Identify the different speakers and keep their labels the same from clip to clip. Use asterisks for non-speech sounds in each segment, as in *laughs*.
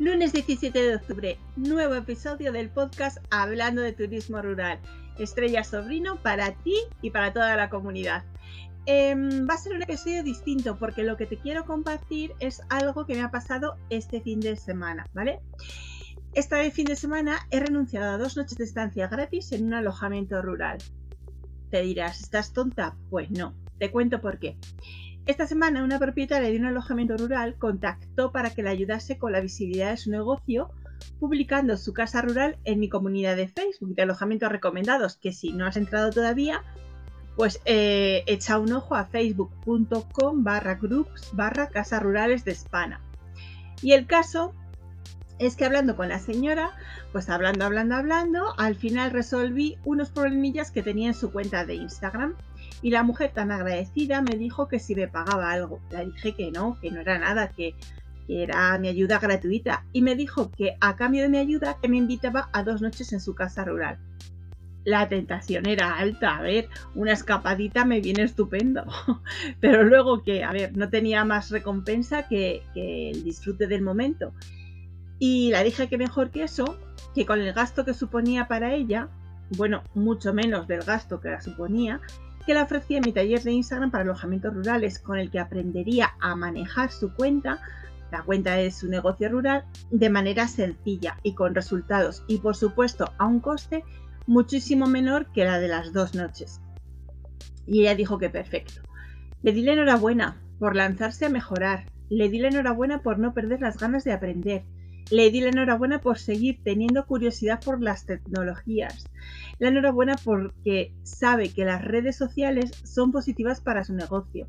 Speaker 1: Lunes 17 de octubre, nuevo episodio del podcast Hablando de Turismo Rural. Estrella Sobrino para ti y para toda la comunidad. Em, va a ser un episodio distinto porque lo que te quiero compartir es algo que me ha pasado este fin de semana, ¿vale? Este fin de semana he renunciado a dos noches de estancia gratis en un alojamiento rural. Te dirás, ¿estás tonta? Pues no, te cuento por qué. Esta semana una propietaria de un alojamiento rural contactó para que le ayudase con la visibilidad de su negocio publicando su casa rural en mi comunidad de Facebook de alojamientos recomendados, que si no has entrado todavía, pues eh, echa un ojo a facebook.com barra groups barra casas rurales de España. Y el caso es que hablando con la señora, pues hablando, hablando, hablando, al final resolví unos problemillas que tenía en su cuenta de Instagram. Y la mujer tan agradecida me dijo que si me pagaba algo. Le dije que no, que no era nada, que, era mi ayuda gratuita. Y me dijo que a cambio de mi ayuda que me invitaba a dos noches en su casa rural. La tentación era alta, a ver, una escapadita me viene estupendo. *laughs* Pero luego que, a ver, no tenía más recompensa que, que el disfrute del momento. Y la dije que mejor que eso, que con el gasto que suponía para ella, bueno, mucho menos del gasto que la suponía, que le ofrecía mi taller de Instagram para alojamientos rurales, con el que aprendería a manejar su cuenta, la cuenta de su negocio rural, de manera sencilla y con resultados, y por supuesto a un coste muchísimo menor que la de las dos noches. Y ella dijo que perfecto. Le di la enhorabuena por lanzarse a mejorar, le di la enhorabuena por no perder las ganas de aprender, le di la enhorabuena por seguir teniendo curiosidad por las tecnologías. La enhorabuena porque sabe que las redes sociales son positivas para su negocio.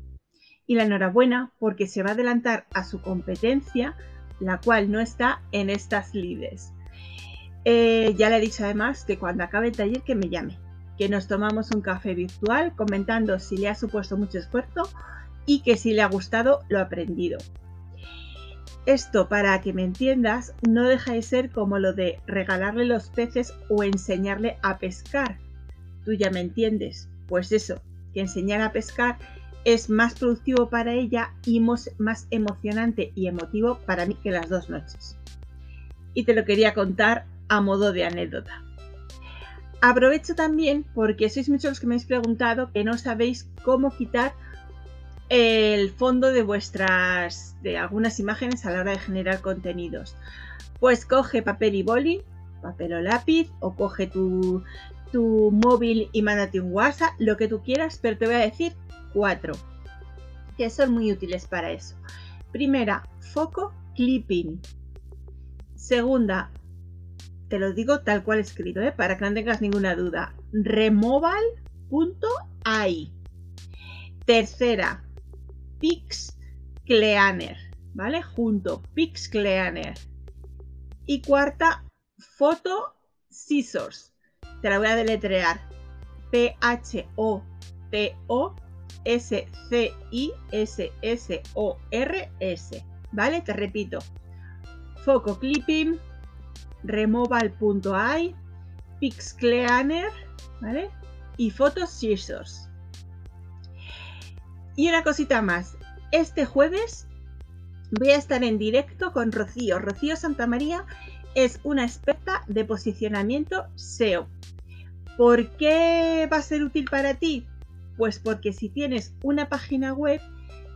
Speaker 1: Y la enhorabuena porque se va a adelantar a su competencia, la cual no está en estas lides. Eh, ya le he dicho además que cuando acabe el taller que me llame, que nos tomamos un café virtual comentando si le ha supuesto mucho esfuerzo y que si le ha gustado lo aprendido. Esto, para que me entiendas, no deja de ser como lo de regalarle los peces o enseñarle a pescar. Tú ya me entiendes. Pues eso, que enseñar a pescar es más productivo para ella y más emocionante y emotivo para mí que las dos noches. Y te lo quería contar a modo de anécdota. Aprovecho también porque sois muchos los que me habéis preguntado que no sabéis cómo quitar el fondo de vuestras, de algunas imágenes a la hora de generar contenidos. Pues coge papel y boli, papel o lápiz, o coge tu, tu móvil y mándate un WhatsApp, lo que tú quieras, pero te voy a decir cuatro, que son muy útiles para eso. Primera, foco clipping. Segunda, te lo digo tal cual escrito, ¿eh? para que no tengas ninguna duda, removal.ai. Tercera, Pixcleaner, ¿vale? Junto, Pixcleaner. Y cuarta, Photo Scissors. Te la voy a deletrear. P-H-O-T-O-S-C-I-S-S-O-R-S. ¿Vale? Te repito. Foco Clipping, Removal.ai, Pixcleaner, ¿vale? Y Photo Scissors. Y una cosita más. Este jueves voy a estar en directo con Rocío. Rocío Santamaría es una experta de posicionamiento SEO. ¿Por qué va a ser útil para ti? Pues porque si tienes una página web,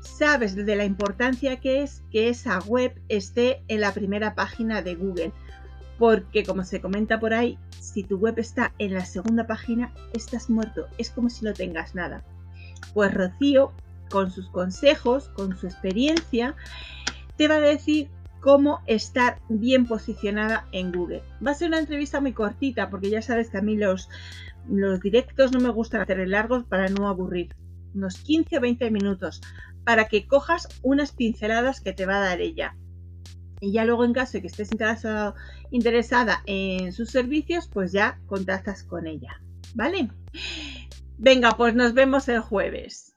Speaker 1: sabes de la importancia que es que esa web esté en la primera página de Google. Porque como se comenta por ahí, si tu web está en la segunda página, estás muerto. Es como si no tengas nada. Pues Rocío con sus consejos, con su experiencia, te va a decir cómo estar bien posicionada en Google. Va a ser una entrevista muy cortita porque ya sabes que a mí los, los directos no me gustan hacer largos para no aburrir. Unos 15 o 20 minutos para que cojas unas pinceladas que te va a dar ella. Y ya luego en caso de que estés interesado, interesada en sus servicios, pues ya contactas con ella. ¿Vale? Venga, pues nos vemos el jueves.